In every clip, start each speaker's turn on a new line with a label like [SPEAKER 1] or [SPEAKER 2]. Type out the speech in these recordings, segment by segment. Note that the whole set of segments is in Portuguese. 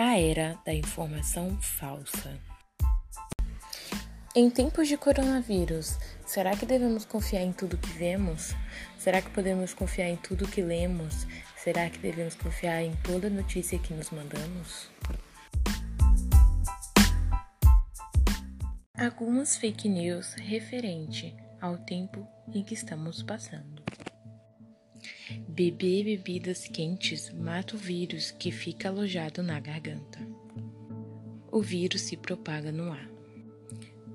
[SPEAKER 1] A era da informação falsa. Em tempos de coronavírus, será que devemos confiar em tudo que vemos? Será que podemos confiar em tudo que lemos? Será que devemos confiar em toda notícia que nos mandamos? Algumas fake news referente ao tempo em que estamos passando. Beber bebidas quentes mata o vírus que fica alojado na garganta. O vírus se propaga no ar.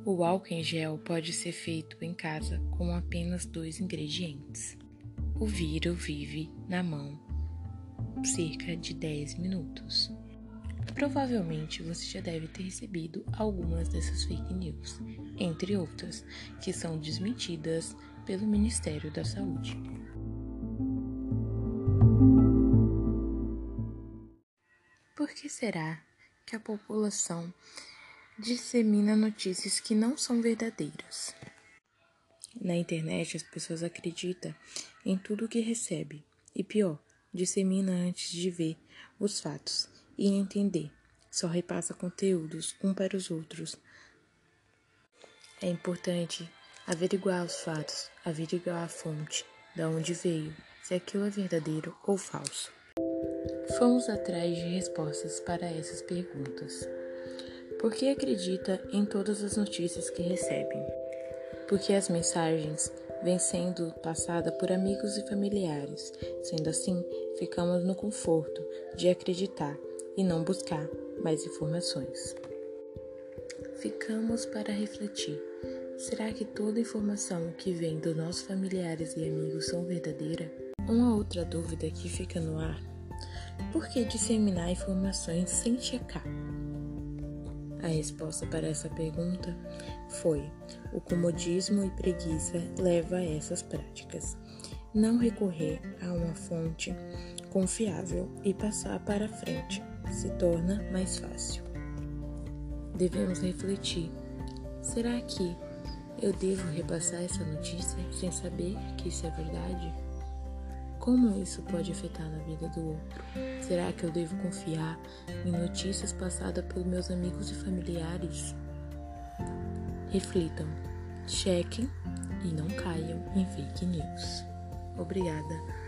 [SPEAKER 1] O álcool em gel pode ser feito em casa com apenas dois ingredientes. O vírus vive na mão cerca de 10 minutos. Provavelmente você já deve ter recebido algumas dessas fake news, entre outras, que são desmentidas pelo Ministério da Saúde. Por que será que a população dissemina notícias que não são verdadeiras? Na internet, as pessoas acreditam em tudo o que recebe e, pior, dissemina antes de ver os fatos e entender. Só repassa conteúdos um para os outros. É importante averiguar os fatos, averiguar a fonte, de onde veio, se aquilo é verdadeiro ou falso. Fomos atrás de respostas para essas perguntas. Por que acredita em todas as notícias que recebe? Porque as mensagens vêm sendo passadas por amigos e familiares. Sendo assim, ficamos no conforto de acreditar e não buscar mais informações. Ficamos para refletir. Será que toda informação que vem dos nossos familiares e amigos são verdadeira? Uma outra dúvida que fica no ar por que disseminar informações sem checar? A resposta para essa pergunta foi: o comodismo e preguiça leva a essas práticas. Não recorrer a uma fonte confiável e passar para frente se torna mais fácil. Devemos refletir: será que eu devo repassar essa notícia sem saber que isso é verdade? Como isso pode afetar na vida do outro? Será que eu devo confiar em notícias passadas por meus amigos e familiares? Reflitam, chequem e não caiam em fake news. Obrigada